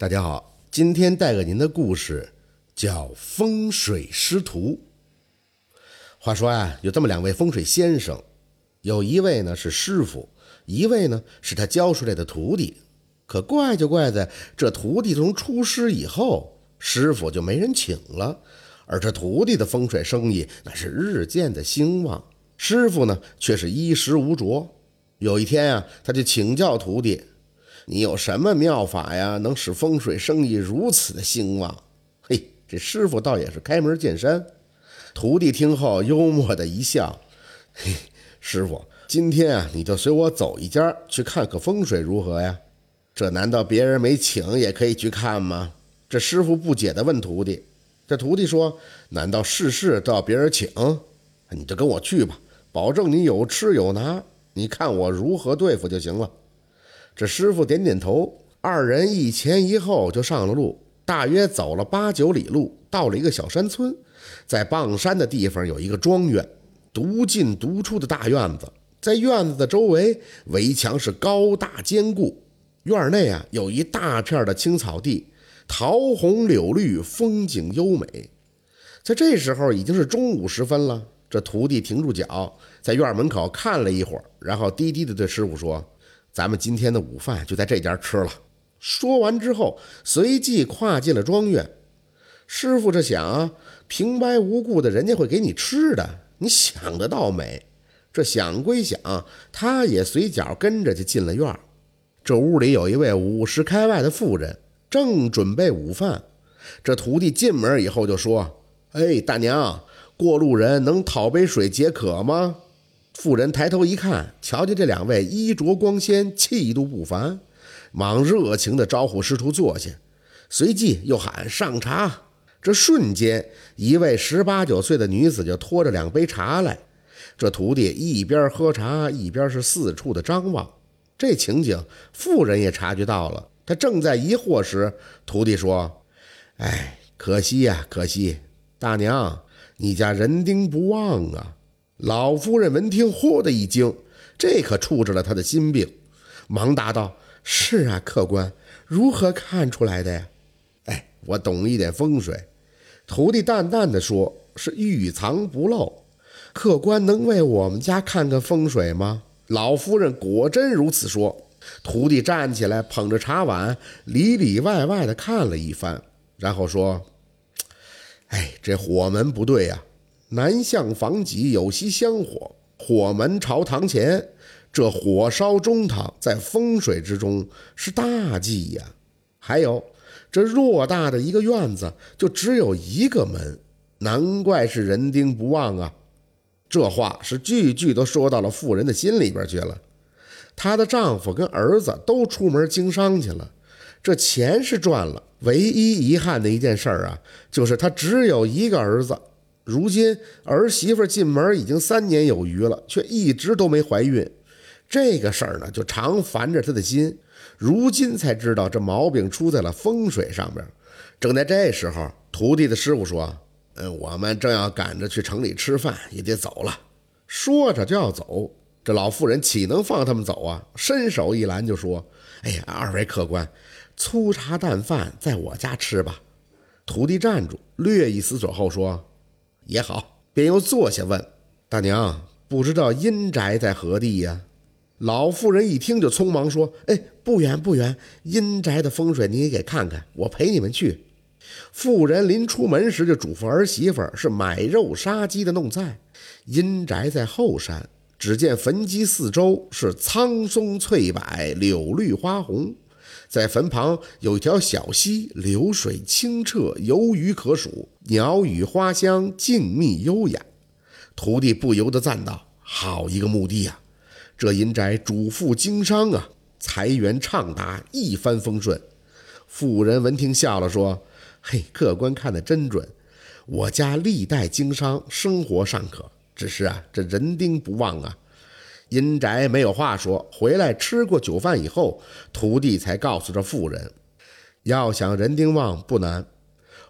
大家好，今天带给您的故事叫《风水师徒》。话说啊，有这么两位风水先生，有一位呢是师傅，一位呢是他教出来的徒弟。可怪就怪在这徒弟从出师以后，师傅就没人请了，而这徒弟的风水生意那是日渐的兴旺，师傅呢却是衣食无着。有一天啊，他就请教徒弟。你有什么妙法呀，能使风水生意如此的兴旺？嘿，这师傅倒也是开门见山。徒弟听后幽默的一笑：“嘿，师傅，今天啊，你就随我走一家，去看看风水如何呀？这难道别人没请也可以去看吗？”这师傅不解的问徒弟。这徒弟说：“难道事事都要别人请？你就跟我去吧，保证你有吃有拿。你看我如何对付就行了。”这师傅点点头，二人一前一后就上了路。大约走了八九里路，到了一个小山村，在傍山的地方有一个庄园，独进独出的大院子。在院子的周围，围墙是高大坚固。院内啊，有一大片的青草地，桃红柳绿，风景优美。在这时候已经是中午时分了。这徒弟停住脚，在院门口看了一会儿，然后低低的对师傅说。咱们今天的午饭就在这家吃了。说完之后，随即跨进了庄园。师傅这想啊，平白无故的，人家会给你吃的，你想得到美？这想归想，他也随脚跟着就进了院。这屋里有一位五十开外的妇人，正准备午饭。这徒弟进门以后就说：“哎，大娘，过路人能讨杯水解渴吗？”妇人抬头一看，瞧见这两位衣着光鲜，气度不凡，忙热情地招呼师徒坐下，随即又喊上茶。这瞬间，一位十八九岁的女子就拖着两杯茶来。这徒弟一边喝茶，一边是四处的张望。这情景，妇人也察觉到了。他正在疑惑时，徒弟说：“哎，可惜呀，可惜，大娘，你家人丁不旺啊。”老夫人闻听，嚯的一惊，这可触着了他的心病，忙答道：“是啊，客官，如何看出来的呀？”“哎，我懂一点风水。”徒弟淡淡的说：“是欲藏不露。”“客官能为我们家看看风水吗？”老夫人果真如此说。徒弟站起来，捧着茶碗，里里外外的看了一番，然后说：“哎，这火门不对呀。”南向房脊有溪香火，火门朝堂前，这火烧中堂，在风水之中是大忌呀。还有这偌大的一个院子，就只有一个门，难怪是人丁不旺啊。这话是句句都说到了妇人的心里边去了。她的丈夫跟儿子都出门经商去了，这钱是赚了，唯一遗憾的一件事儿啊，就是她只有一个儿子。如今儿媳妇进门已经三年有余了，却一直都没怀孕，这个事儿呢就常烦着他的心。如今才知道这毛病出在了风水上边。正在这时候，徒弟的师傅说：“嗯，我们正要赶着去城里吃饭，也得走了。”说着就要走，这老妇人岂能放他们走啊？伸手一拦，就说：“哎呀，二位客官，粗茶淡饭在我家吃吧。”徒弟站住，略一思索后说。也好，便又坐下问大娘：“不知道阴宅在何地呀？”老妇人一听就匆忙说：“哎，不远不远，阴宅的风水你也给看看，我陪你们去。”妇人临出门时就嘱咐儿媳妇是买肉杀鸡的弄菜。阴宅在后山，只见坟基四周是苍松翠柏，柳绿花红。在坟旁有一条小溪，流水清澈，游鱼可数，鸟语花香，静谧优雅。徒弟不由得赞道：“好一个墓地呀！这阴宅主妇经商啊，财源畅达，一帆风顺。”妇人闻听笑了，说：“嘿，客官看得真准。我家历代经商，生活尚可，只是啊，这人丁不旺啊。”阴宅没有话说，回来吃过酒饭以后，徒弟才告诉这妇人，要想人丁旺不难，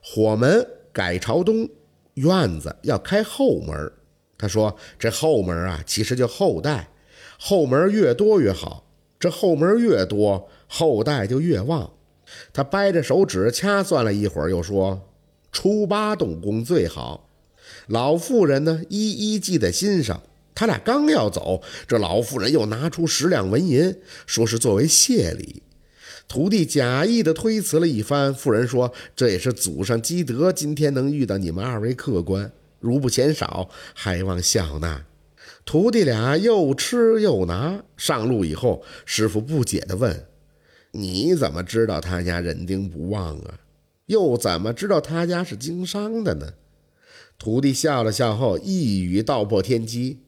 火门改朝东，院子要开后门。他说这后门啊，其实就后代，后门越多越好，这后门越多，后代就越旺。他掰着手指掐算了一会儿，又说：“初八动工最好。”老妇人呢，一一记在心上。他俩刚要走，这老妇人又拿出十两纹银，说是作为谢礼。徒弟假意的推辞了一番。妇人说：“这也是祖上积德，今天能遇到你们二位客官，如不嫌少，还望笑纳。”徒弟俩又吃又拿。上路以后，师傅不解地问：“你怎么知道他家人丁不旺啊？又怎么知道他家是经商的呢？”徒弟笑了笑后，一语道破天机：“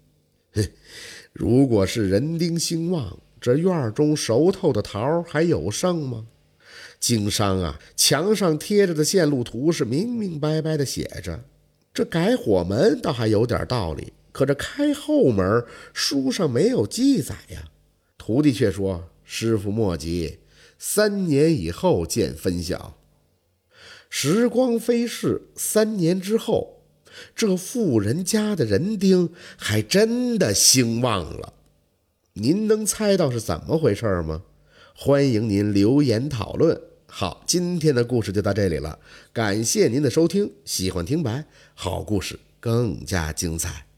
嘿，如果是人丁兴旺，这院中熟透的桃还有剩吗？经商啊，墙上贴着的线路图是明明白白的写着，这改火门倒还有点道理。”可这开后门书上没有记载呀，徒弟却说：“师傅莫急，三年以后见分晓。”时光飞逝，三年之后，这富人家的人丁还真的兴旺了。您能猜到是怎么回事吗？欢迎您留言讨论。好，今天的故事就到这里了，感谢您的收听。喜欢听白，好故事更加精彩。